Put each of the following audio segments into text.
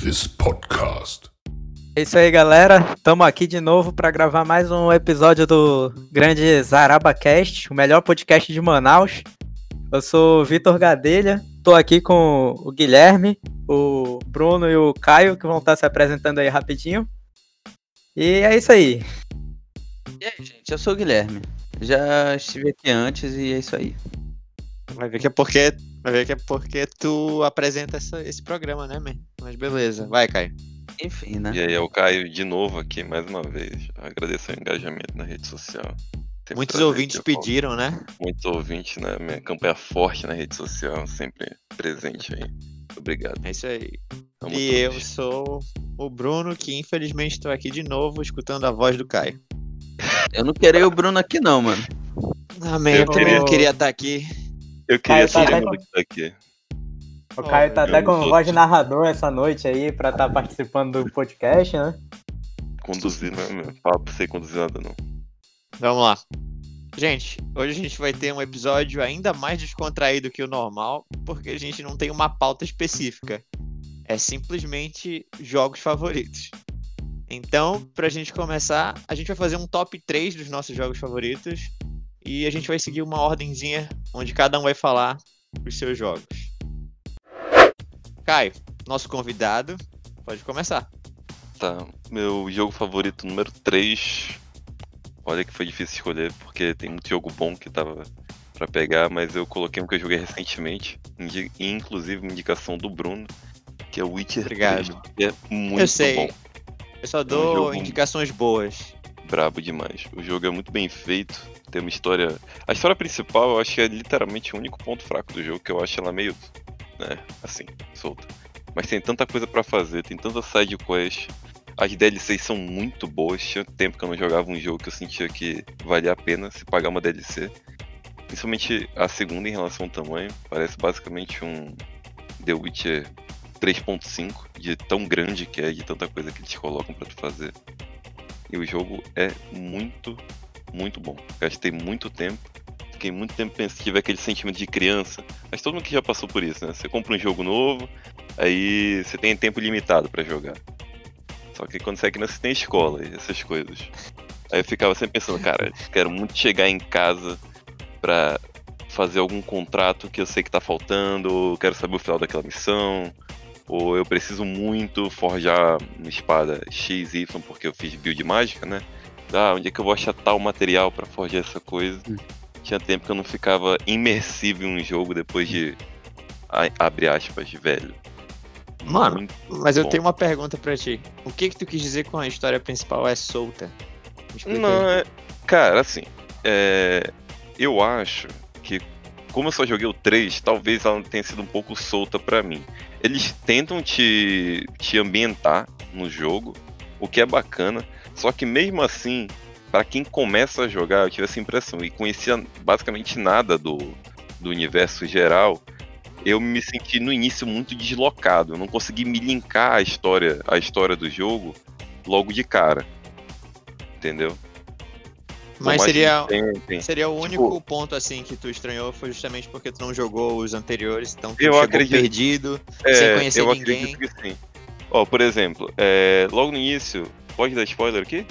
this podcast. É isso aí, galera. Estamos aqui de novo para gravar mais um episódio do grande ZarabaCast, o melhor podcast de Manaus. Eu sou o Vitor Gadelha, estou aqui com o Guilherme, o Bruno e o Caio, que vão estar se apresentando aí rapidinho. E é isso aí. E aí, gente, eu sou o Guilherme. Já estive aqui antes e é isso aí. Vai ver que é porque, vai ver que é porque tu apresenta essa- esse programa, né, man? Mas beleza, vai, Caio. Enfim, né? E aí, é o Caio de novo aqui, mais uma vez. Agradecer o engajamento na rede social. Sempre Muitos ouvintes pediram, né? Muitos ouvintes, né? Minha campanha forte na rede social, sempre presente aí. Obrigado. É isso aí. Amo E eu sou o Bruno, que infelizmente estou aqui de novo escutando a voz do Caio. Eu não queria o Bruno aqui, não, mano. Amém, Eu eu também não queria estar aqui. Eu queria Caio tá que tá aqui. O Caio tá até com voz de narrador essa noite aí para estar participando do podcast, né? Conduzir, né? meu? Pra você conduzir nada, não. Vamos lá. Gente, hoje a gente vai ter um episódio ainda mais descontraído que o normal, porque a gente não tem uma pauta específica. É simplesmente jogos favoritos. Então, pra gente começar, a gente vai fazer um top 3 dos nossos jogos favoritos e a gente vai seguir uma ordenzinha onde cada um vai falar os seus jogos. Caio, nosso convidado, pode começar. Tá, meu jogo favorito número 3. Olha que foi difícil escolher, porque tem muito jogo bom que tava pra pegar, mas eu coloquei um que eu joguei recentemente, inclusive uma indicação do Bruno, que é o Witcher Obrigado. 3, que é muito Eu sei. bom, Eu só dou jogo- indicações boas. Brabo demais. O jogo é muito bem feito, tem uma história... A história principal eu acho que é literalmente o único ponto fraco do jogo, que eu acho ela meio, né, assim, solta. Mas tem tanta coisa pra fazer, tem tanta side quest, as DLCs são muito boas. Tinha tempo que eu não jogava um jogo que eu sentia que valia a pena se pagar uma DLC. Principalmente a segunda em relação ao tamanho. Parece basicamente um The Witcher 3.5, de tão grande que é, de tanta coisa que eles colocam pra tu fazer. E o jogo é muito, muito bom. Gastei muito tempo. Fiquei muito tempo pensando, tive aquele sentimento de criança. Mas todo mundo que já passou por isso, né? Você compra um jogo novo, aí você tem tempo limitado pra jogar. Só que quando você é criança, você tem escola e essas coisas. Aí eu ficava sempre pensando, cara, quero muito chegar em casa pra fazer algum contrato que eu sei que tá faltando, ou quero saber o final daquela missão, ou eu preciso muito forjar uma espada XY porque eu fiz build mágica, né? Ah, onde é que eu vou achar tal material pra forjar essa coisa? Hum. Tinha tempo que eu não ficava imersivo em um jogo depois de, a- abre aspas, velho. Mano, Muito Mas eu bom. tenho uma pergunta pra ti. O que que tu quis dizer com a história principal é solta? Não, é. Cara, assim. é, Eu acho que, como eu só joguei o 3, talvez ela tenha sido um pouco solta pra mim. Eles tentam te, te ambientar no jogo, o que é bacana. Só que mesmo assim, pra quem começa a jogar, eu tive essa impressão e conhecia basicamente nada do, do universo geral. Eu me senti no início muito deslocado. Eu não consegui me linkar à história, à história do jogo logo de cara. Entendeu? Mas seria, seria o tipo- único ponto assim que tu estranhou foi justamente porque tu não jogou os anteriores, então tu Eu chegou acredito- perdido. É, sem conhecer eu ninguém. acredito que sim. Ó, por exemplo, é, logo no início, pode dar spoiler aqui?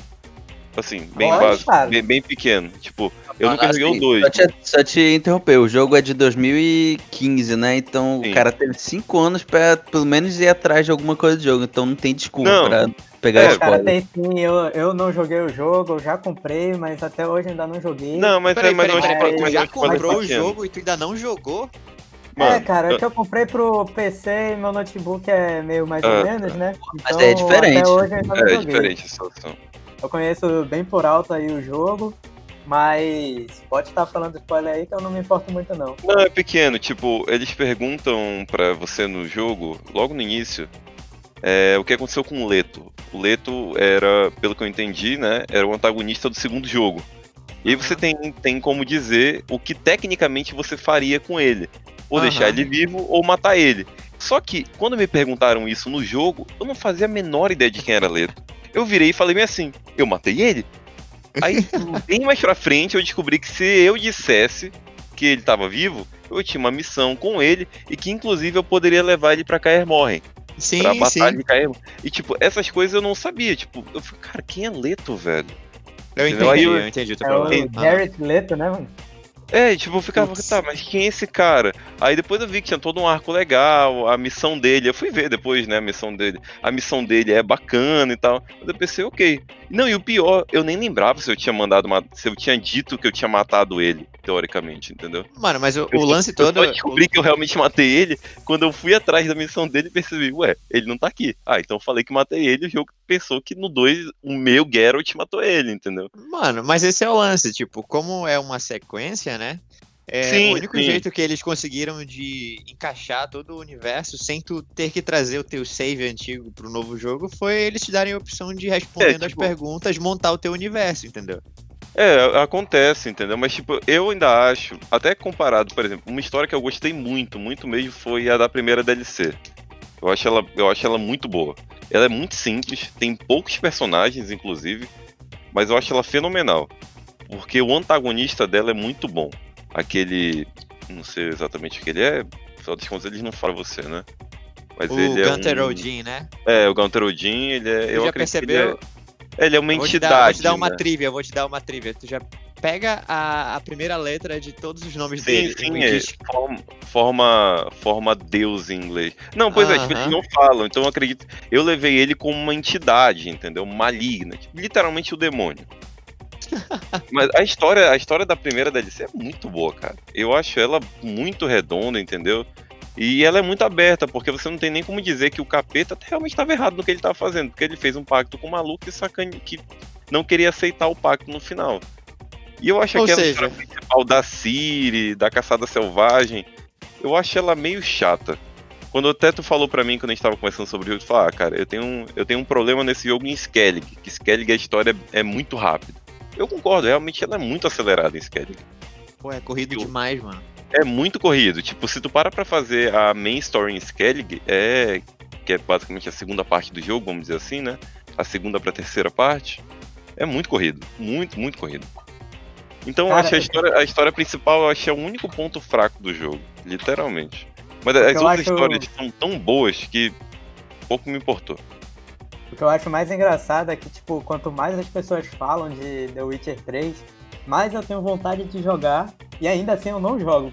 Assim, bem Pode, básico, bem, bem pequeno. Tipo, eu nunca Assim, joguei o 2. Só te, só te interromper, o jogo é de 2015, né? Então Sim. o cara teve 5 anos pra pelo menos ir atrás de alguma coisa do jogo. Então não tem desculpa Não. pra pegar É, Cara, tem sim, eu, eu não joguei o jogo, eu já comprei, mas até hoje ainda não joguei. Não, mas Peraí, é peraí, peraí, tu é já comprou o pequeno. jogo e tu ainda não jogou? é, Mano, cara, é eu- que eu comprei pro PC e meu notebook é meio mais Ah, ou menos, né? Mas é diferente. Até hoje eu ainda não é joguei. diferente a situação. Eu conheço bem por alto aí o jogo, mas pode estar falando spoiler aí que eu não me importo muito não. Não, é pequeno, tipo, eles perguntam pra você no jogo, logo no início, é, o que aconteceu com o Leto. O Leto era, pelo que eu entendi, né, era o antagonista do segundo jogo. E aí você tem, tem como dizer o que tecnicamente você faria com ele. Ou Aham. deixar ele vivo ou matar ele. Só que, quando me perguntaram isso no jogo, eu não fazia a menor ideia de quem era Leto. Eu virei e falei bem assim, eu matei ele? Aí, bem mais pra frente, eu descobri que se eu dissesse que ele tava vivo, eu tinha uma missão com ele e que inclusive eu poderia levar ele pra Caer Morhen. Sim, pra sim. batalha de Caerma. E, tipo, essas coisas eu não sabia. Tipo, eu falei, cara, quem é Leto, velho? Eu entendi, Aí eu- eu entendi o teu É o problema. Ah. Jared Leto, né, mano? É, tipo, eu ficava, Putz. tá, mas quem é esse cara? Aí depois eu vi que tinha todo um arco legal, a missão dele, eu fui ver depois, né, a missão dele. A missão dele é bacana e tal. Mas eu pensei, ok. Não, e o pior, eu nem lembrava se eu tinha mandado, ma- se eu tinha dito que eu tinha matado ele, teoricamente, entendeu? Mano, mas o, Eu o lance Eu todo. só descobri que eu realmente matei ele quando eu fui atrás da missão dele e percebi, ué, ele não tá aqui. Ah, então eu falei que matei ele e o jogo pensou que no 2 o meu Geralt matou ele, entendeu? Mano, mas esse é o lance, tipo, como é uma sequência, né? É, Sim, o único sim. jeito que eles conseguiram de encaixar todo o universo sem tu ter que trazer o teu save antigo pro novo jogo foi eles te darem a opção de respondendo as tipo- perguntas, montar o teu universo, entendeu? É, acontece, entendeu? Mas, tipo, eu ainda acho, até comparado, por exemplo, uma história que eu gostei muito, muito mesmo, foi a da primeira DLC. Eu acho ela, eu acho ela muito boa. Ela é muito simples, tem poucos personagens, inclusive, mas eu acho ela fenomenal. Porque o antagonista dela é muito bom. Aquele. Não sei exatamente o que ele é, afinal das contas eles não falam você, né? Mas o ele é. Gunter um... Odin, né? É, o Gunter Odin, ele é. Tu eu já percebeu? Ele é, ele é uma entidade. dar, vou te dar uma né? trivia, vou te dar uma trivia. Tu já pega a, a primeira letra de todos os nomes Sim, dele. sim, me é, forma, forma, forma Deus em inglês. Não, pois é, tipo, eles não falam, então eu acredito. Eu levei ele como uma entidade, entendeu? Maligna. tipo, literalmente o demônio. Mas a história, a história da primeira DLC é muito boa, cara. Eu acho ela muito redonda, entendeu? E ela é muito aberta, porque você não tem nem como dizer que o capeta realmente estava errado no que ele estava fazendo, porque ele fez um pacto com o maluco e sacane... que não queria aceitar o pacto no final. E eu acho Ou aquela seja- história principal da Siri, da caçada selvagem, eu acho ela meio chata. Quando até tu falou pra mim, quando a gente tava conversando sobre o jogo, tu falou, ah, cara, eu tenho, um, eu tenho um problema nesse jogo em Skellig, que Skellig a história é, é muito rápida. Eu concordo, realmente ela é muito acelerada em Skellig. Pô, é corrido Eu- demais, mano. É muito corrido. Tipo, se tu para pra fazer a main story em Skellig, é. Que é basicamente a segunda parte do jogo, vamos dizer assim, né? A segunda pra terceira parte. É muito corrido. Muito, muito corrido. Então eu Cara, acho a eu- história, a história principal, eu acho que é o único ponto fraco do jogo. Literalmente. Mas as eu outras acho- histórias são tão boas que pouco me importou. O que eu acho mais engraçado é que, tipo, quanto mais as pessoas falam de The Witcher 3, mais eu tenho vontade de jogar e ainda assim eu não jogo.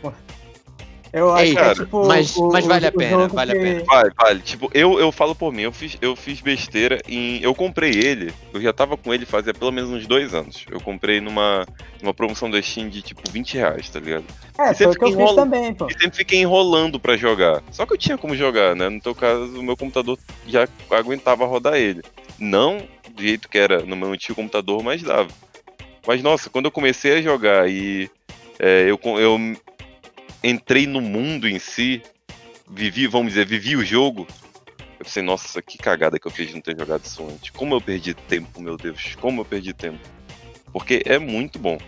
Eu acho Ei, que cara, é tipo. mas- mas vale a pena, vale a que- pena. Vale, vale. Tipo, eu, eu falo por mim, eu fiz, eu fiz besteira em. Eu comprei ele, eu já tava com ele fazia pelo menos uns dois anos. Eu comprei numa, numa promoção da Steam de tipo 20 reais, tá ligado? É, E você foi o que eu fica fiz enrola- também, pô. E sempre fiquei enrolando pra jogar. Só que eu tinha como jogar, né? No teu caso, o meu computador já aguentava rodar ele. Não do jeito que era no meu antigo computador, mas dava. Mas nossa, quando eu comecei a jogar e é, eu, eu entrei no mundo em si, vivi, vamos dizer, vivi o jogo. Eu pensei, nossa, que cagada que eu fiz de não ter jogado isso antes. Como eu perdi tempo, meu Deus. Como eu perdi tempo. Porque é muito bom.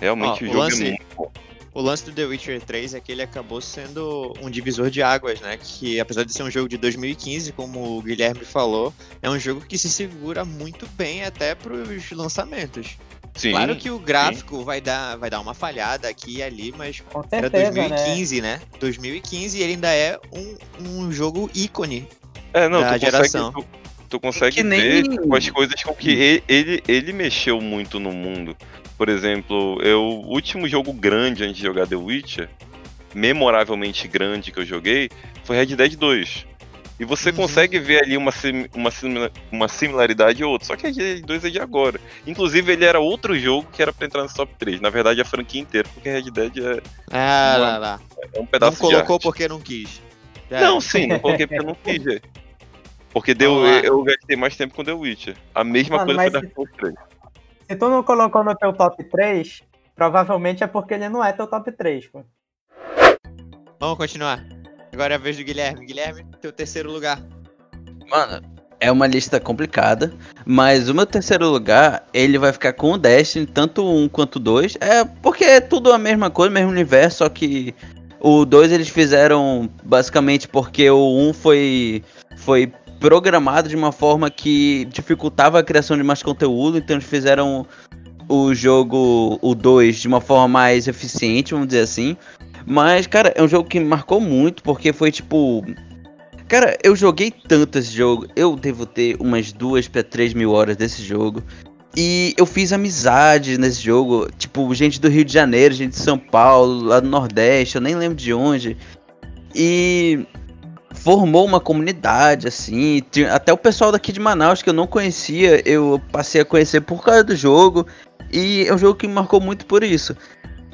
Realmente Ó, o o jogo lance- é muito bom. O lance do The Witcher 3 é que ele acabou sendo um divisor de águas, né? Que apesar de ser um jogo de 2015, como o Guilherme falou, é um jogo que se segura muito bem até pros lançamentos. Sim, claro que o gráfico vai dar, vai dar uma falhada aqui e ali, mas Com era certeza, né? 2015, né? 2015 e ele ainda é um, um jogo ícone. É, não, da tu geração. consegue, tu, tu consegue nem- ver tipo, as coisas com que ele, ele, ele mexeu muito no mundo. Por exemplo, eu, o último jogo grande antes de jogar The Witcher, memoravelmente grande que eu joguei, foi Red Dead 2. E você Uhum. consegue ver ali uma, sim- uma, simila- uma similaridade ou outra. Só que Red Dead 2 é de agora. Inclusive, ele era outro jogo que era pra entrar no top 3. Na verdade, a franquia inteira, porque Red Dead é, Ah, Não, lá, lá. é um Não pedaço de colocou arte. porque não quis. Já Não, era. sim, não coloquei porque eu não quis, é. Porque deu, eu gastei mais tempo com The Witcher. A mesma Mano, coisa foi Dark Souls 3. Se tu não colocou no teu top 3, provavelmente é porque ele não é teu top 3, pô. Vamos continuar. Agora é a vez do Guilherme. Guilherme, teu terceiro lugar. Mano, é uma lista complicada, mas o meu terceiro lugar, ele vai ficar com o Destiny, tanto um quanto dois. É porque é tudo a mesma coisa, mesmo universo, só que o dois eles fizeram basicamente porque o um foi foi programado de uma forma que dificultava a criação de mais conteúdo, então eles fizeram o jogo o 2 de uma forma mais eficiente, vamos dizer assim. Mas, cara, é um jogo que me marcou muito, porque foi tipo. Cara, eu joguei tanto esse jogo. Eu devo ter umas duas para três mil horas desse jogo. E eu fiz amizade nesse jogo. Tipo, gente do Rio de Janeiro, gente de São Paulo, lá do Nordeste, eu nem lembro de onde. E formou uma comunidade, assim. Até o pessoal daqui de Manaus que eu não conhecia, eu passei a conhecer por causa do jogo. E é um jogo que me marcou muito por isso.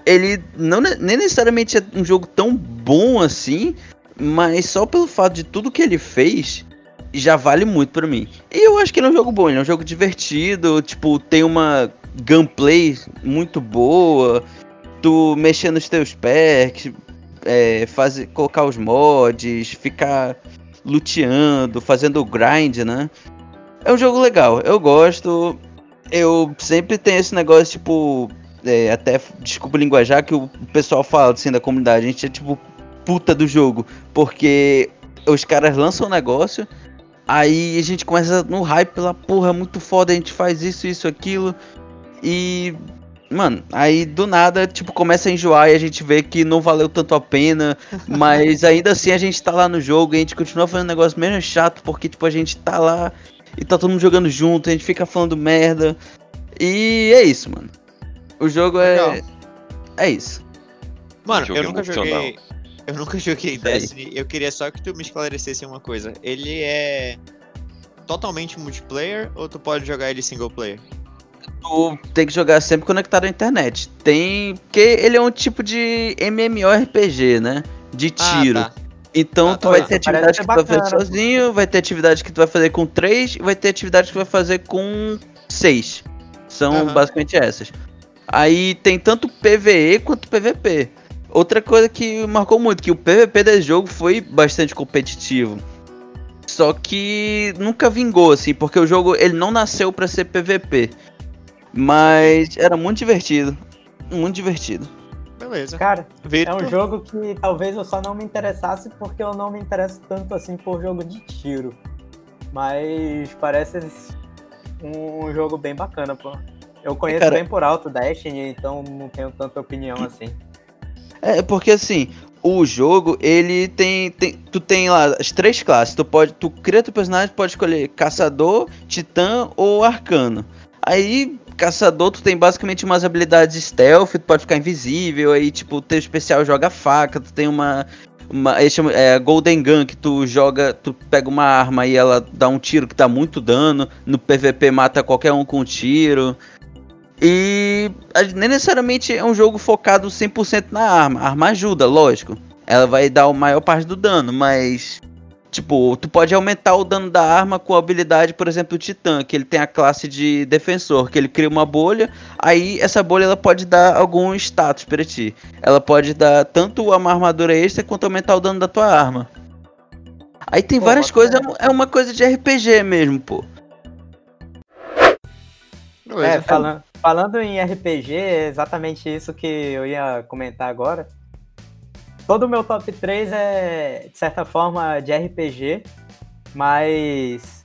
Ele não nem necessariamente é um jogo tão bom assim, mas só pelo fato de tudo que ele fez já vale muito para mim. E eu acho que ele é um jogo bom, ele é um jogo divertido, tipo, tem uma gameplay muito boa, tu mexer nos teus perks, é, fazer, colocar os mods, ficar luteando, fazendo grind, né? É um jogo legal, eu gosto. Eu sempre tenho esse negócio, tipo, é, até, desculpa o linguajar, que o pessoal fala assim da comunidade, a gente é tipo puta do jogo, porque os caras lançam um negócio, aí a gente começa no hype pela porra, muito foda, a gente faz isso, isso, aquilo, e Mano, aí do nada, tipo, começa a enjoar e a gente vê que não valeu tanto a pena, mas ainda assim a gente tá lá no jogo e a gente continua fazendo um negócio menos chato, porque, tipo, a gente tá lá e tá todo mundo jogando junto, a gente fica falando merda. E é isso, mano. O jogo é. Legal. É isso. Mano, eu nunca joguei. Eu nunca joguei Destiny. Eu queria só que tu me esclarecesse uma coisa. Ele é totalmente multiplayer ou tu pode jogar ele single player? tu tem que jogar sempre conectado à internet. Tem. Porque ele é um tipo de MMORPG, né? De ah, tiro. Ah, tá. Então ah, tu vai ter atividade que tu vai fazer sozinho, vai ter atividade que tu vai fazer com três e vai ter atividade que tu vai fazer com seis. São uhum. basicamente essas. Aí tem tanto PVE quanto PVP. Outra coisa que marcou muito, que o PVP desse jogo foi bastante competitivo. Só que nunca vingou, assim, porque o jogo ele não nasceu para ser PVP. Mas era muito divertido. Muito divertido. Beleza. Cara, Vitor. é um jogo que talvez eu só não me interessasse porque eu não me interesso tanto assim por jogo de tiro. Mas parece um jogo bem bacana, pô. Eu conheço Cara, bem por alto Destiny, então não tenho tanta opinião assim. É, porque assim, o jogo, ele tem, tem. Tu tem lá as três classes. Tu pode. Tu cria teu personagem, pode escolher caçador, titã ou arcano. Aí caçador, tu tem basicamente umas habilidades stealth, tu pode ficar invisível, aí, tipo, teu especial joga faca, tu tem uma. Uma, chama, é, Golden Gun, que tu joga, tu pega uma arma e ela dá um tiro que dá muito dano. No PVP mata qualquer um com um tiro. E nem necessariamente é um jogo focado 100% na arma. A arma ajuda, lógico. Ela vai dar a maior parte do dano, mas Tipo, tu pode aumentar o dano da arma com a habilidade, por exemplo, do Titã, que ele tem a classe de defensor, que ele cria uma bolha, aí essa bolha ela pode dar algum status para ti. Ela pode dar tanto uma armadura extra quanto aumentar o dano da tua arma. Aí tem pô, várias coisas, é uma coisa de RPG mesmo, pô. É, falando, falando em RPG, é exatamente isso que eu ia comentar agora todo o meu top 3 é, de certa forma, de RPG, mas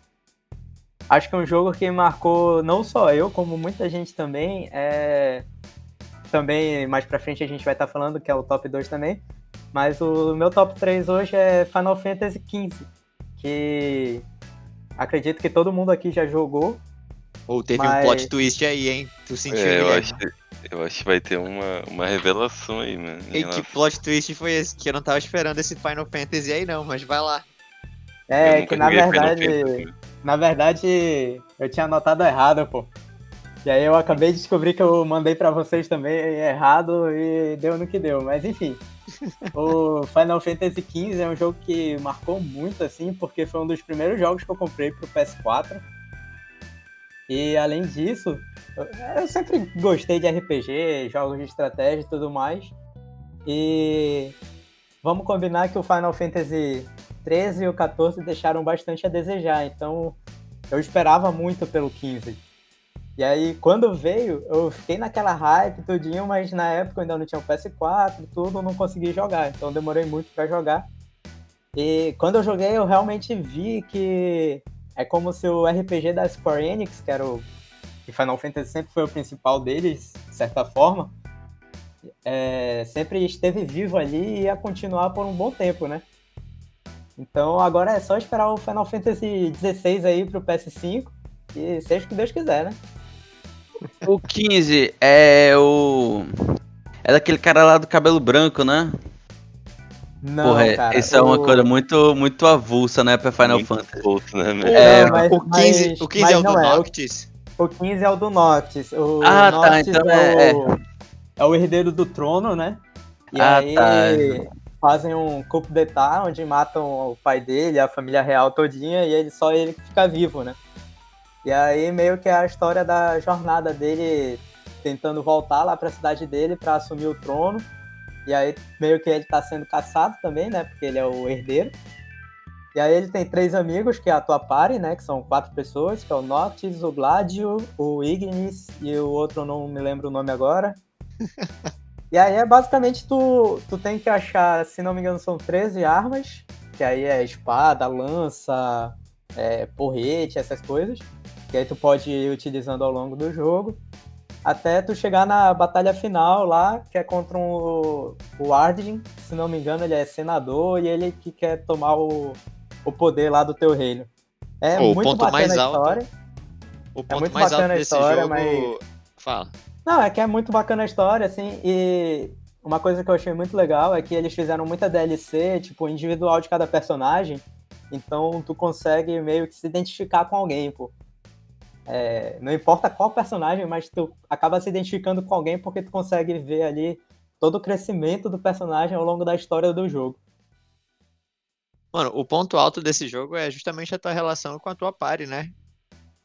acho que é um jogo que marcou não só eu, como muita gente também. É... Também mais pra frente a gente vai estar tá falando que é o top 2 também. Mas o meu top 3 hoje é Final Fantasy XV, que acredito que todo mundo aqui já jogou. Ou teve mas... um plot twist aí, hein? Tu sentiu é, eu acho, eu acho que vai ter uma, uma revelação aí, mano. E que plot twist foi esse? Que eu não tava esperando esse Final Fantasy aí, não, mas vai lá. É, que na verdade. Na verdade, eu tinha anotado errado, pô. E aí eu acabei de descobrir que eu mandei para vocês também errado e deu no que deu. Mas enfim, o Final Fantasy XV é um jogo que marcou muito, assim, porque foi um dos primeiros jogos que eu comprei pro PS4. E além disso, eu sempre gostei de RPG, jogos de estratégia e tudo mais. E vamos combinar que o Final Fantasy 13 e o 14 deixaram bastante a desejar, então eu esperava muito pelo 15. E aí, quando veio, eu fiquei naquela hype tudinho, mas na época eu ainda não tinha o PS4 e tudo, não consegui jogar, então demorei muito para jogar. E quando eu joguei, eu realmente vi que é como se o RPG da Square Enix, que era o que Final Fantasy sempre foi o principal deles, de certa forma, é, sempre esteve vivo ali e ia continuar por um bom tempo, né? Então agora é só esperar o Final Fantasy XVI aí pro PS5 e seja o que Deus quiser, né? O 15 é o. É daquele cara lá do cabelo branco, né? Não, Porra, cara. isso é uma o- coisa muito, muito avulsa, né, pra Final Muito Fantasy. solto, né? É, mas- o 15, mas- o 15 mas é o do é. Noctis. O 15 é o do Noctis. O Ah, tá, Noctis então é, o, é o herdeiro do trono, né? E Ah, aí tá. fazem um coup d'etat onde matam o pai dele, a família real todinha, e ele só ele que fica vivo, né? E aí meio que é a história da jornada dele tentando voltar lá pra cidade dele pra assumir o trono. E aí meio que ele tá sendo caçado também, né? Porque ele é o herdeiro. E aí ele tem três amigos, que é a tua party, né? Que são quatro pessoas, que é o Noctis, o Gladio, o Ignis e o outro eu não me lembro o nome agora. e aí é basicamente tu, tu tem que achar, se não me engano, são 13 armas, que aí é espada, lança, é, porrete, essas coisas. Que aí tu pode ir utilizando ao longo do jogo. Até tu chegar na batalha final lá, que é contra um, o Ardyn, se não me engano, ele é senador e ele que quer tomar o, o poder lá do teu reino. É muito ponto bacana mais a alto. história. O ponto muito mais alto bacana a desse história, jogo. mas- Fala. Não, é que é muito bacana a história, assim, e uma coisa que eu achei muito legal é que eles fizeram muita DLC, tipo, individual de cada personagem, então tu consegue meio que se identificar com alguém, pô. É, não importa qual personagem, mas tu acaba se identificando com alguém porque tu consegue ver ali todo o crescimento do personagem ao longo da história do jogo. Mano, o ponto alto desse jogo é justamente a tua relação com a tua party, né?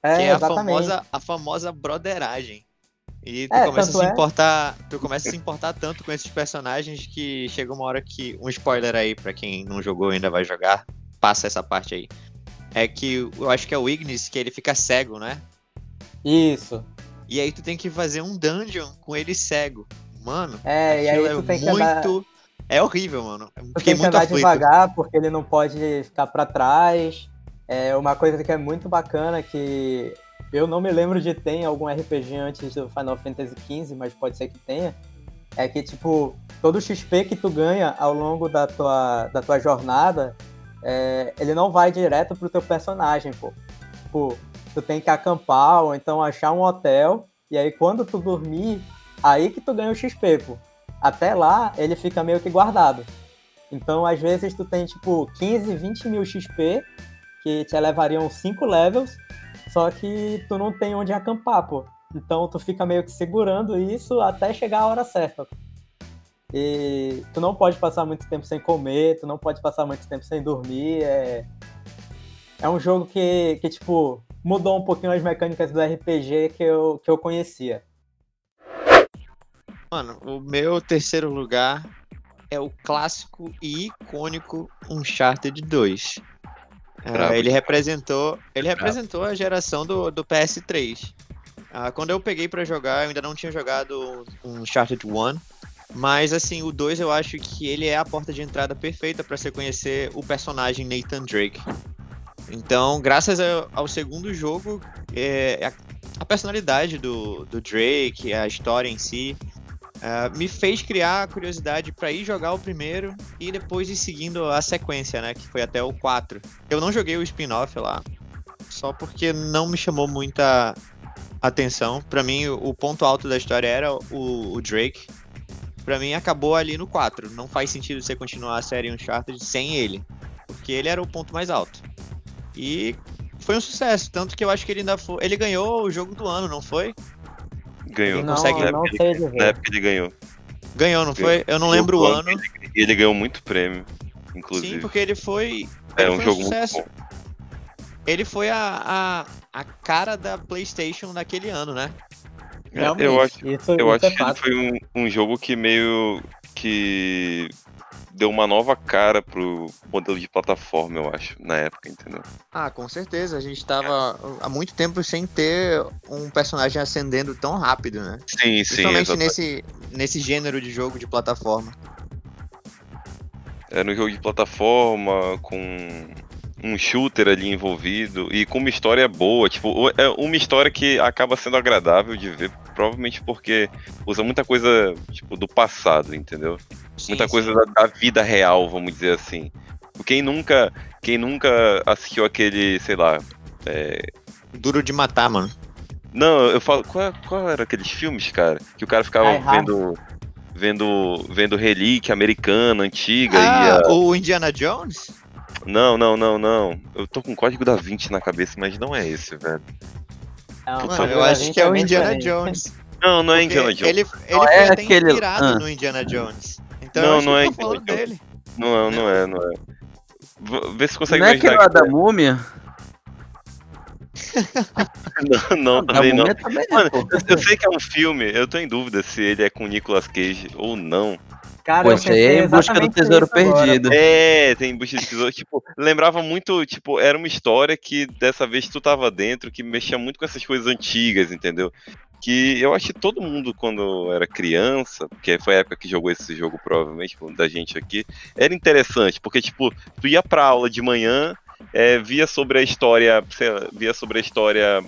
É, que é a exatamente. famosa, a famosa broderagem. E tu É, começa a se é. importar. Tu começa a se importar tanto com esses personagens que chega uma hora que. Um spoiler aí pra quem não jogou e ainda vai jogar. Passa essa parte aí. É que eu acho que é o Ignis que ele fica cego, né? Isso. E aí tu tem que fazer um dungeon com ele cego. Mano, É, e aí tu é tem que andar, muito. É horrível, mano. Eu tu Fiquei tem que muito andar aflito. devagar porque ele não pode ficar pra trás. É uma coisa que é muito bacana que eu não me lembro de ter algum RPG antes do Final Fantasy XV, mas pode ser que tenha. É que, tipo, todo o XP que tu ganha ao longo da tua, da tua jornada, é, ele não vai direto pro teu personagem, pô. Tipo, tu tem que acampar ou então achar um hotel, e aí quando tu dormir, aí que tu ganha o XP, pô. Até lá, ele fica meio que guardado. Então, às vezes, tu tem, tipo, 15, 20 mil XP, que te elevariam 5 levels, só que tu não tem onde acampar, pô. Então, tu fica meio que segurando isso até chegar a hora certa. E tu não pode passar muito tempo sem comer, tu não pode passar muito tempo sem dormir. É, é um jogo que, que, tipo, mudou um pouquinho as mecânicas do RPG que eu, que eu conhecia. Mano, o meu terceiro lugar é o clássico e icônico Uncharted 2. Ah, Bravo. ele representou, ele representou a geração do, do PS3. Ah, quando eu peguei pra jogar, eu ainda não tinha jogado um Uncharted 1, mas assim, o 2 eu acho que ele é a porta de entrada perfeita pra você conhecer o personagem Nathan Drake. Então, graças ao, segundo jogo, é, a, a personalidade do, do Drake, a história em si, ah, me fez criar a curiosidade pra ir jogar o primeiro e depois ir seguindo a sequência, né? Que foi até o 4. Eu não joguei o spin-off lá, só porque não me chamou muita atenção. Pra mim, o ponto alto da história era o, o Drake. Pra mim, acabou ali no 4. Não faz sentido você continuar a série Uncharted sem ele, porque ele era o ponto mais alto. E foi um sucesso, tanto que eu acho que ele ainda foi. Ele ganhou o jogo do ano, não foi? Ganhou. Não, consegue- na, não época sei ele, na época ele ganhou. Ganhou, não foi? Eu não lembro o ano. Ele, ele ganhou muito prêmio, inclusive. Sim, porque ele foi. é ele um foi jogo sucesso. muito bom. Ele foi a, a, a cara da PlayStation naquele ano, né? É, Realmente, eu acho, isso, eu isso acho é que foi um, um jogo que meio que deu uma nova cara pro modelo de plataforma, eu acho, na época, entendeu? Ah, com certeza. A gente tava há muito tempo sem ter um personagem ascendendo tão rápido, né? Sim, sim, Principalmente nesse, nesse gênero de jogo de plataforma. Era um jogo de plataforma, com um shooter ali envolvido e com uma história boa, tipo, é uma história que acaba sendo agradável de ver, provavelmente porque usa muita coisa, tipo, do passado, entendeu? Sim, muita sim. coisa da, da vida real, vamos dizer assim. Quem nunca, quem nunca assistiu aquele, sei lá, é, Duro de matar, mano. Não, eu falo, qual, qual era aqueles filmes, cara? Que o cara ficava vendo. Vendo. Vendo relíquia americana, antiga Ah, e. a- o Indiana Jones? Não, não, não, não. Eu tô com o código da 20 na cabeça, mas não é esse, velho. Não, Mano, o eu acho que é o bem Indiana. Jones. Não, não é Porque Indiana Jones. Ele, ele Não foi é até aquele- inspirado ah. no Indiana Jones. Então Não, não que é falando Indiana dele. Não, não é, não é. Vê se consegue Não é aquele imaginar. lá da múmia? Não, não, da também não. também é, Mano, pô. eu, eu sei que é um filme, eu tô em dúvida se ele é com o Nicolas Cage ou não. Cara, Pô, eu é em busca do tesouro nisso agora. perdido. É, tem bucha de tesouro. Tipo, lembrava muito, tipo, era uma história que dessa vez tu tava dentro, que mexia muito com essas coisas antigas, entendeu? Que eu acho que todo mundo, quando era criança, porque foi a época que jogou esse jogo, provavelmente, da gente aqui, era interessante, porque, tipo, tu ia pra aula de manhã, é, via sobre a história, lá, via sobre a história,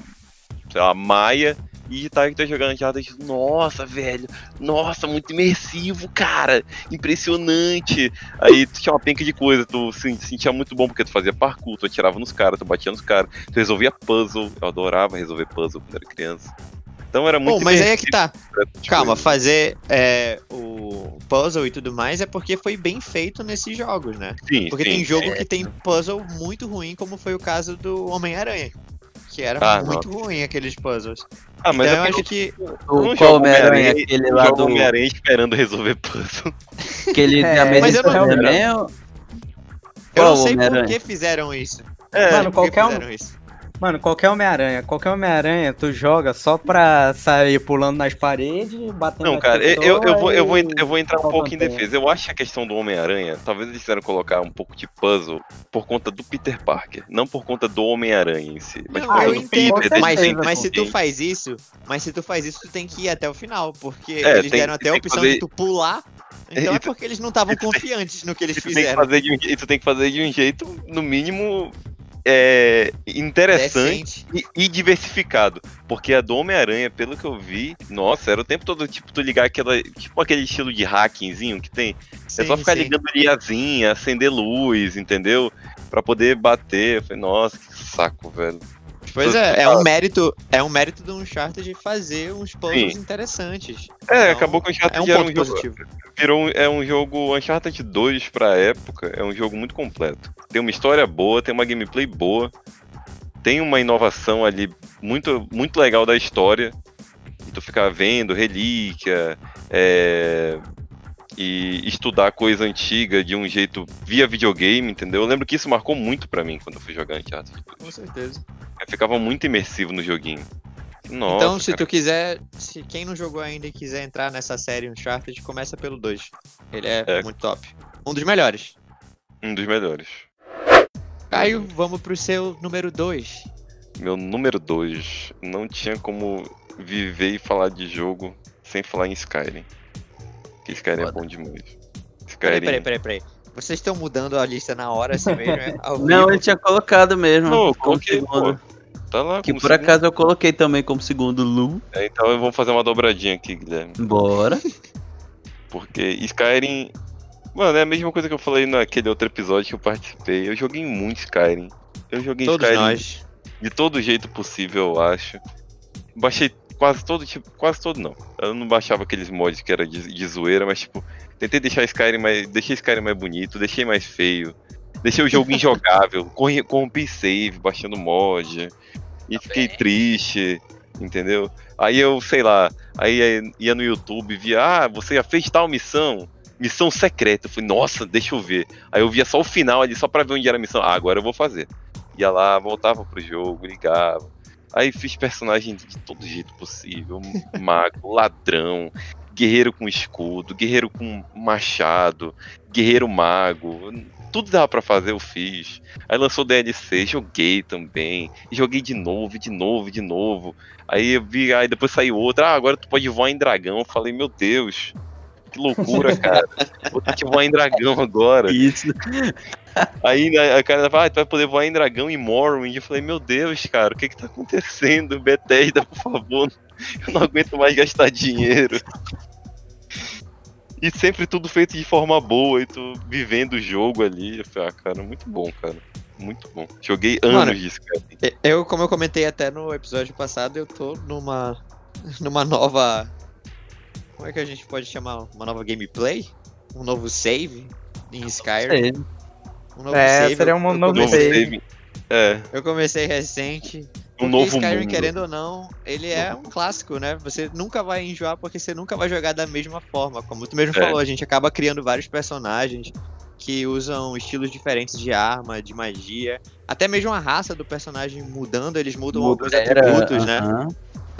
sei lá, maia, e de tarde ia jogando Uncharted, tipo, nossa, velho, nossa, muito imersivo, cara, impressionante. Aí tu tinha uma penca de coisa, tu se sentia muito bom porque tu fazia parkour, tu atirava nos caras, tu batia nos caras, tu resolvia puzzle, eu adorava resolver puzzle quando era criança. Então era muito Bom, mas aí é que tá. imersivo, essas Calma, fazer é, o puzzle e tudo mais é porque foi bem feito nesses jogos, né? Sim, Porque sim. tem jogo que tem puzzle muito ruim, como foi o caso do Homem-Aranha. Que era Ah, muito ruim aqueles puzzles. Ah, mas então eu é acho porque que. eu O qual Homem-Aranha? Homem-Aranha, Aquele eu lá do. Homem-Aranha esperando resolver puzzle. Aquele É, da eu não- também. é- Eu não sei por Homem-Aranha? que fizeram isso. É, Mano, Por que qualquer um, fizeram isso? Mano, qualquer Homem-Aranha, qualquer Homem-Aranha, tu joga só pra sair pulando nas paredes, batendo Não, cara, eu, eu, eu vou, eu, vou, eu vou entrar um pouco em defesa. Eu acho que a questão do Homem-Aranha, talvez eles quiseram colocar um pouco de puzzle por conta do Peter Parker, não por conta do Homem-Aranha em si. Mas Não, por conta eu do entendo, Peter, mas, mas se tu faz isso, mas se tu faz isso, tu tem que ir até o final, porque É, eles tem- deram até a opção fazer- de tu pular. Então E é porque eles não estavam confiantes no que eles E tu tem que fizeram. fazer de um, je- e tu tem que fazer de um jeito, no mínimo, é, interessante e, e diversificado. Porque a do Homem-Aranha, pelo que eu vi, nossa, era o tempo todo, tipo, tu ligar aquela. Tipo aquele estilo de hackingzinho que tem. é só Sim, ficar sim. ligando liazinha, acender luz, entendeu? Pra poder bater. Eu falei, nossa, que saco, velho. Pois é, é um mérito, é um mérito do Uncharted de fazer uns puzzles Sim. interessantes. É, Então, acabou que o Uncharted É um era ponto um jogo. positivo. Virou um, é um jogo Uncharted 2 pra época, é um jogo muito completo. Tem uma história boa, tem uma gameplay boa, tem uma inovação ali muito, muito legal da história. E tu ficar vendo relíquia, é, e estudar coisa antiga de um jeito via videogame, entendeu? Eu lembro que isso marcou muito pra mim quando eu fui jogar Uncharted. Com certeza. Eu ficava muito imersivo no joguinho. Nossa, então, se cara. tu quiser, se quem não jogou ainda e quiser entrar nessa série Uncharted, começa pelo 2. Ele é, É. muito top. Um dos melhores. um dos melhores. Caio, vamos pro seu número 2. Meu número 2. Não tinha como viver e falar de jogo sem falar em Skyrim. Que Skyrim é Foda. bom demais. Peraí, Skyrim. peraí, peraí, peraí. Vocês estão mudando a lista na hora assim mesmo? é? Ao Não, ele tinha colocado mesmo. Não, eu coloquei. Tá lá Que por segundo. acaso eu coloquei também como segundo Lu. É, então vamos fazer uma dobradinha aqui, Guilherme. Bora. Porque Skyrim. Mano, é a mesma coisa que eu falei naquele outro episódio que eu participei. Eu joguei muito Skyrim. Eu joguei Todos Skyrim nós. de todo jeito possível, eu acho. Baixei quase todo tipo, quase todo não. Eu não baixava aqueles mods que era de, de zoeira, mas tipo, tentei deixar Skyrim mais, deixei Skyrim mais bonito, deixei mais feio, deixei o jogo injogável, corri- corrompi save baixando mod e fiquei triste, entendeu? Aí eu, sei lá, aí eh, ia no YouTube, via, ah, você já fez tal missão, missão secreta. Eu falei, nossa, deixa eu ver. Aí eu via só o final ali, só pra ver onde era a missão. Ah, agora eu vou fazer. Ia lá, voltava pro jogo, ligava. Aí fiz personagem de todo jeito possível. Mago, ladrão, guerreiro com escudo, guerreiro com machado, guerreiro mago. Tudo dava pra fazer, eu fiz. Aí lançou DLC, joguei também. Joguei de novo, de novo, de novo. Aí eu vi, aí depois saiu outra. Ah, agora tu pode voar em dragão. Eu falei, meu Deus, que loucura, cara. Vou ter que voar em dragão agora. Isso. Aí né, a cara fala, ah, tu vai poder voar em dragão em Morrowind. Eu falei, meu Deus, cara, o que que tá acontecendo? Bethesda, por favor, eu não aguento mais gastar dinheiro. E sempre tudo feito de forma boa e tu vivendo o jogo ali. Eu falei, ah, cara, muito bom, cara. Muito bom. Joguei anos Mano, de Skyrim. E- Eu, como eu comentei até no episódio passado, eu tô numa. numa nova. Como é que a gente pode chamar? Uma nova gameplay? Um novo save em Skyrim? Um novo É, save. seria um eu novo Novo comecei- save. save. É, Eu comecei recente. Um Porque novo Skyrim, mundo. querendo ou não, ele é um clássico, né? Você nunca vai enjoar porque você nunca vai jogar da mesma forma. Como tu mesmo É. falou, a gente acaba criando vários personagens que usam estilos diferentes de arma, de magia. Até mesmo a raça do personagem mudando, eles mudam alguns atributos, né?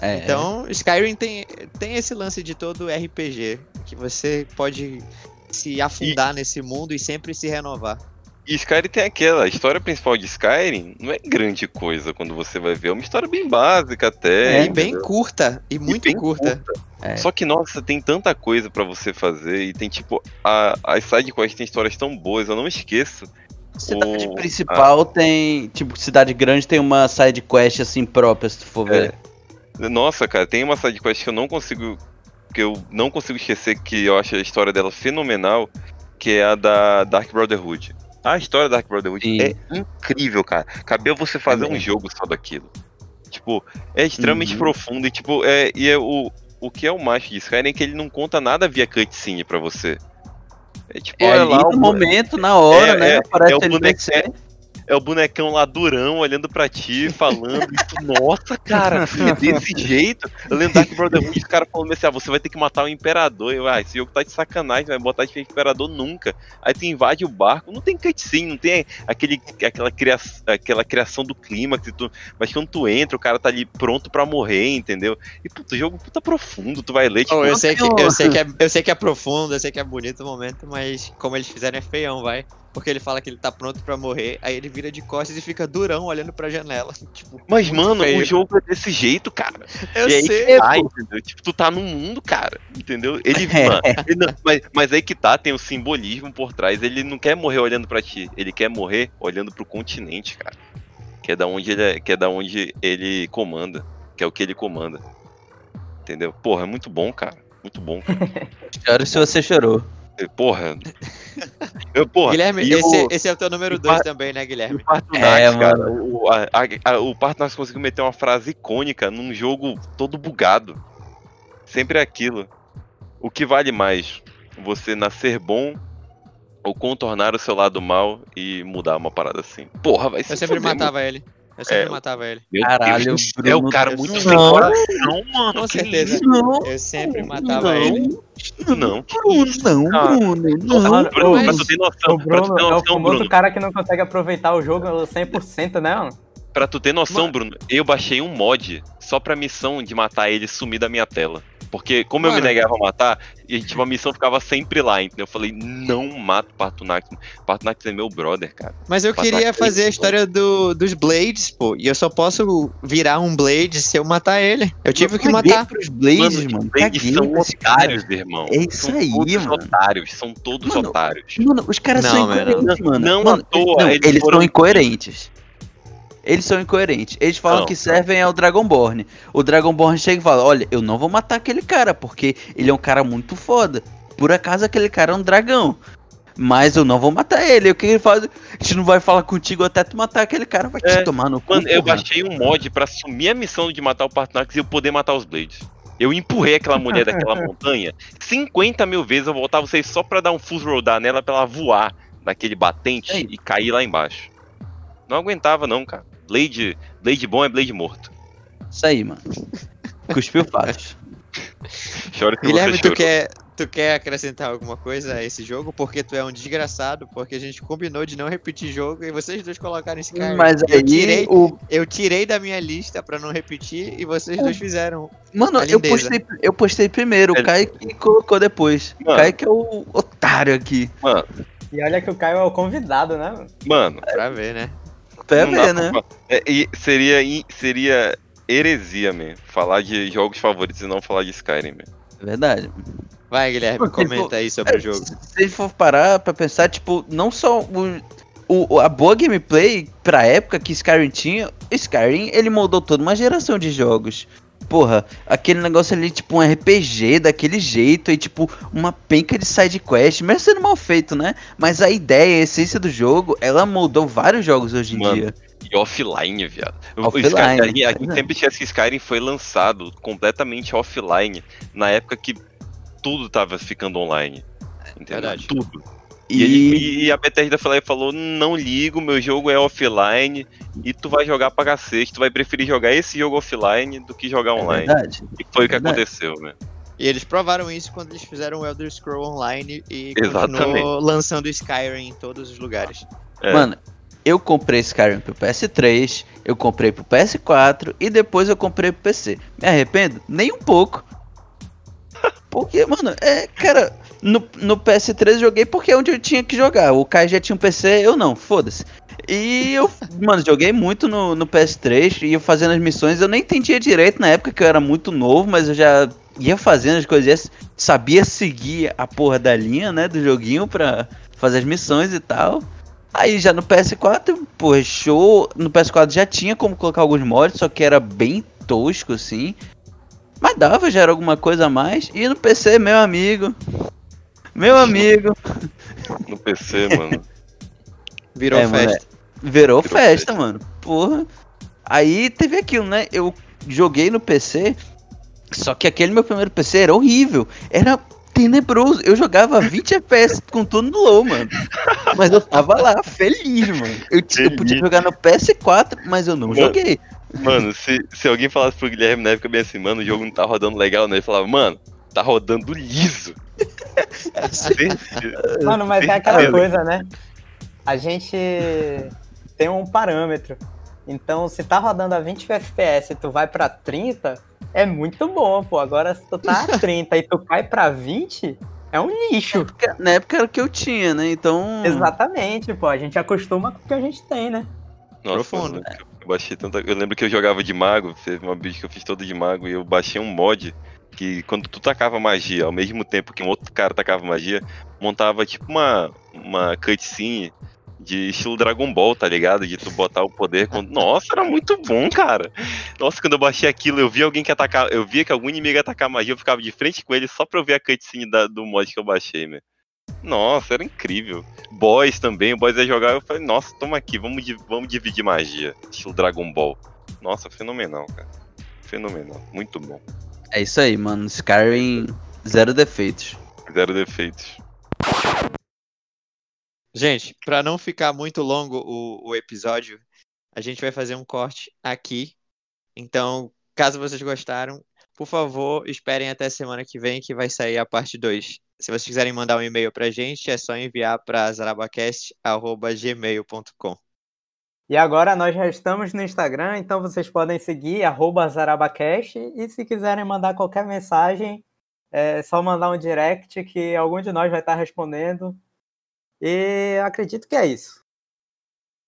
É. Então, Skyrim tem, tem esse lance de todo RPG, que você pode se afundar nesse mundo e sempre se renovar. E Skyrim tem aquela, a história principal de Skyrim não é grande coisa quando você vai ver, é uma história bem básica até. É, e bem curta, e muito bem curta. É. Só que, nossa, tem tanta coisa pra você fazer e tem tipo, a, as sidequests tem histórias tão boas, eu não esqueço. Cidade o- principal tem. Tipo, cidade grande tem uma side quest assim própria, se tu for É. ver. Nossa, cara, tem uma sidequest que eu não consigo. Que eu não consigo esquecer que eu acho a história dela fenomenal, que é a da Dark Brotherhood. A história da Dark Brotherhood Sim. é incrível, cara. Cabeu você fazer um mesmo. jogo só daquilo. Tipo, é extremamente Uhum. profundo e tipo, é, e é o, o que é o macho de Skyrim é que ele não conta nada via cutscene pra você. É tipo, É é, ali lá no o, momento, na hora, É, né? é, Aparece é o NPC. É o bonecão lá durão olhando pra ti, falando isso. Nossa, cara, é desse jeito. Eu lembro Dark Brotherhood, os caras falando assim: ah, você vai ter que matar o imperador. Eu, ah, esse jogo tá de sacanagem, vai botar de frente imperador nunca. Aí tu invade o barco, não tem cutscene, não tem aquele, aquela, cria, aquela criação do clima que tu. Mas quando tu entra, o cara tá ali pronto pra morrer, entendeu? E puta, o jogo puta profundo, tu vai ler, tipo, Oh, eu, sei que, eu, sei que é, eu sei que é profundo, eu sei que é bonito o momento, mas como eles fizeram é feião, vai. Porque ele fala que ele tá pronto pra morrer, aí ele vira de costas e fica durão olhando pra janela. Tipo, Mas, mano, feio. o jogo é desse jeito, cara. Eu e aí sei, que tá, entendeu? Tipo, tu tá no mundo, cara, entendeu? Ele, mano, ele não- mas, mas aí que tá, tem o simbolismo por trás. Ele não quer morrer olhando pra ti, ele quer morrer olhando pro continente, cara. Que é da onde ele, é, que é da onde ele comanda, que é o que ele comanda. Entendeu? Porra, é muito bom, cara. Muito bom, cara. Choro se você chorou. Porra. Eu, porra, Guilherme, e esse, o- esse é o teu número e 2 pa- também, né, Guilherme? o Partonax, É, cara, o, a, a- o Partonax conseguiu meter uma frase icônica num jogo todo bugado. Sempre é aquilo. O que vale mais? Você nascer bom ou contornar o seu lado mal e mudar uma parada assim? Porra, vai ser Eu sempre matava ele. Eu sempre É, matava ele. Meu Caralho, Deus Bruno, céu, o cara muito sem coração, mano. Com certeza. Não, Eu sempre matava não, ele. Não, Bruno, não, cara. Bruno, não. Bruno, o- pra tu ter noção, O pra tu Bruno ter é o noção, famoso Bruno, cara que não consegue aproveitar o jogo 100%, né, mano? pra tu ter noção, Mano. Bruno, eu baixei um mod só pra missão de matar ele sumir da minha tela. Porque como eu me Mano. negava a matar, e tipo, a missão ficava sempre lá, entendeu? Eu falei, não mato Partunax. Partunax é meu brother, cara. Mas eu queria ele, fazer a bom. história do, dos Blades, pô. E eu só posso virar um Blade se eu matar ele. Eu tive que Caguei matar. pros Blazes, mano. eles Caguei são esse cara. otários, irmão. É isso são aí, todos mano. otários, são todos Mano, otários. Mano, os caras Não, são mano. incoerentes, mano. Não Mano, à toa, não, eles eles, foram- são incoerentes. Eles são incoerentes. Eles falam Não. que servem ao Dragonborn. O Dragonborn chega e fala: Olha, eu não vou matar aquele cara, porque ele é um cara muito foda. Por acaso aquele cara é um dragão. Mas eu não vou matar ele. O que ele faz? A gente não vai falar contigo até tu matar aquele cara. Vai É, te tomar no cu. Mano, eu baixei um mod pra assumir a missão de matar o Partunax e eu poder matar os Blades. Eu empurrei aquela mulher daquela montanha 50 mil vezes, eu voltava vocês só pra dar um full rodar nela pra ela voar naquele batente Aí. e cair lá embaixo. Não aguentava não, cara. Blade, Blade bom é Blade morto. Isso aí, mano. Cuspiu fatos. Chora que Guilherme, você tu quer, tu quer acrescentar alguma coisa a esse jogo? Porque tu é um desgraçado, porque a gente combinou de não repetir jogo e vocês dois colocaram esse cara. Mas eu aí, tirei, o, eu tirei da minha lista pra não repetir e vocês dois fizeram. Mano, eu postei, eu postei primeiro, o Kaique colocou depois. O Mano. Kaique é o otário aqui. Mano, E olha que o Caio é o convidado, né? mano? mano, Pra ver, né? Pra não dá ver, pra né? fa- é, e seria, seria heresia, man. Falar de jogos favoritos e não falar de Skyrim, man. É verdade. Vai, Guilherme, Porque, comenta aí sobre o É, jogo. Se se for parar pra pensar, tipo, não só o, o- a boa gameplay pra época que Skyrim tinha, Skyrim ele moldou toda uma geração de jogos. Porra, aquele negócio ali, tipo um RPG daquele jeito, e tipo, uma penca de side quest, mesmo sendo mal feito, né? Mas a ideia, a essência do jogo, ela moldou vários jogos hoje em Mano, dia. E offline, viado. O Offline, Skyrim- a gente- a gente é. sempre tinha que Skyrim foi lançado completamente offline na época que tudo tava ficando online. Entendeu? Verdade. Tudo. E, ele- e a Bethesda falou, falou: não ligo, meu jogo é offline e tu vai jogar pra cacete. Tu vai preferir jogar esse jogo offline do que jogar É online. verdade. e foi o que verdade. aconteceu, né? E eles provaram isso quando eles fizeram o Elder Scroll Online e Exatamente. continuou lançando Skyrim em todos os lugares. É. Mano, eu comprei Skyrim pro PS3, eu comprei pro PS4 e depois eu comprei pro PC. Me arrependo? Nem um pouco. Porque, mano, é, cara, no, no PS3 eu joguei porque é onde eu tinha que jogar. O Kai já tinha um PC, eu não, foda-se. E eu, mano, joguei muito no, no PS3 e fazendo as missões, eu nem entendia direito na época que eu era muito novo, mas eu já ia fazendo as coisas, sabia seguir a porra da linha, né, do joguinho pra fazer as missões e tal. Aí já no PS4, pô, show. No PS4 já tinha como colocar alguns mods, só que era bem tosco assim. Mas dava, já era alguma coisa a mais. E no PC, meu amigo. Meu amigo. No PC, mano. Virou É, mano, festa. Virou Virou festa, mano. Porra. Aí teve aquilo, né? Eu joguei no PC. Só que aquele meu primeiro PC era horrível. Era tenebroso. Eu jogava 20 FPS com tudo no low, mano. Mas eu tava lá, feliz, mano. Eu, t- eu podia Feliz. jogar no PS4, mas eu não Mano. joguei. Mano, se, se alguém falasse pro Guilherme na época bem assim, mano, o jogo não tá rodando legal, né? Ele falava, mano, tá rodando liso. Mano, mas é aquela coisa, né? A gente tem um parâmetro. Então, se tá rodando a 20 FPS e tu vai pra 30, é muito bom, pô. Agora, se tu tá a 30 e tu cai pra 20, é um lixo. Porque Na época era o que eu tinha, né? Então. Exatamente, pô. A gente acostuma com o que a gente tem, né? Nossa, Profundo. eu baixei tanta. Eu lembro que eu jogava de mago, teve uma build que eu fiz todo de mago e eu baixei um mod que quando tu tacava magia, ao mesmo tempo que um outro cara tacava magia, montava tipo uma, uma cutscene de estilo Dragon Ball, tá ligado? De tu botar o poder quando. Nossa, era muito bom, cara. Nossa, quando eu baixei aquilo, eu vi alguém que atacava. Eu via que algum inimigo ia atacar magia, eu ficava de frente com ele só pra eu ver a cutscene da- do mod que eu baixei, né? Nossa, era incrível. Boys também, o Boys ia jogar, eu falei, nossa, toma aqui, vamos, vamos dividir magia. Estilo Dragon Ball. Nossa, fenomenal, cara. Fenomenal, muito bom. É isso aí, mano. Skyrim, zero defeitos. Zero defeitos. Gente, pra não ficar muito longo o, o episódio, a gente vai fazer um corte aqui. Então, caso vocês gostaram, por favor, esperem até semana que vem que vai sair a parte 2. Se vocês quiserem mandar um e-mail pra gente, é só enviar para zarabacast.gmail.com. E agora nós já estamos no Instagram, então vocês podem seguir Zarabacast e se quiserem mandar qualquer mensagem, é só mandar um direct que algum de nós vai estar respondendo. E acredito que é isso.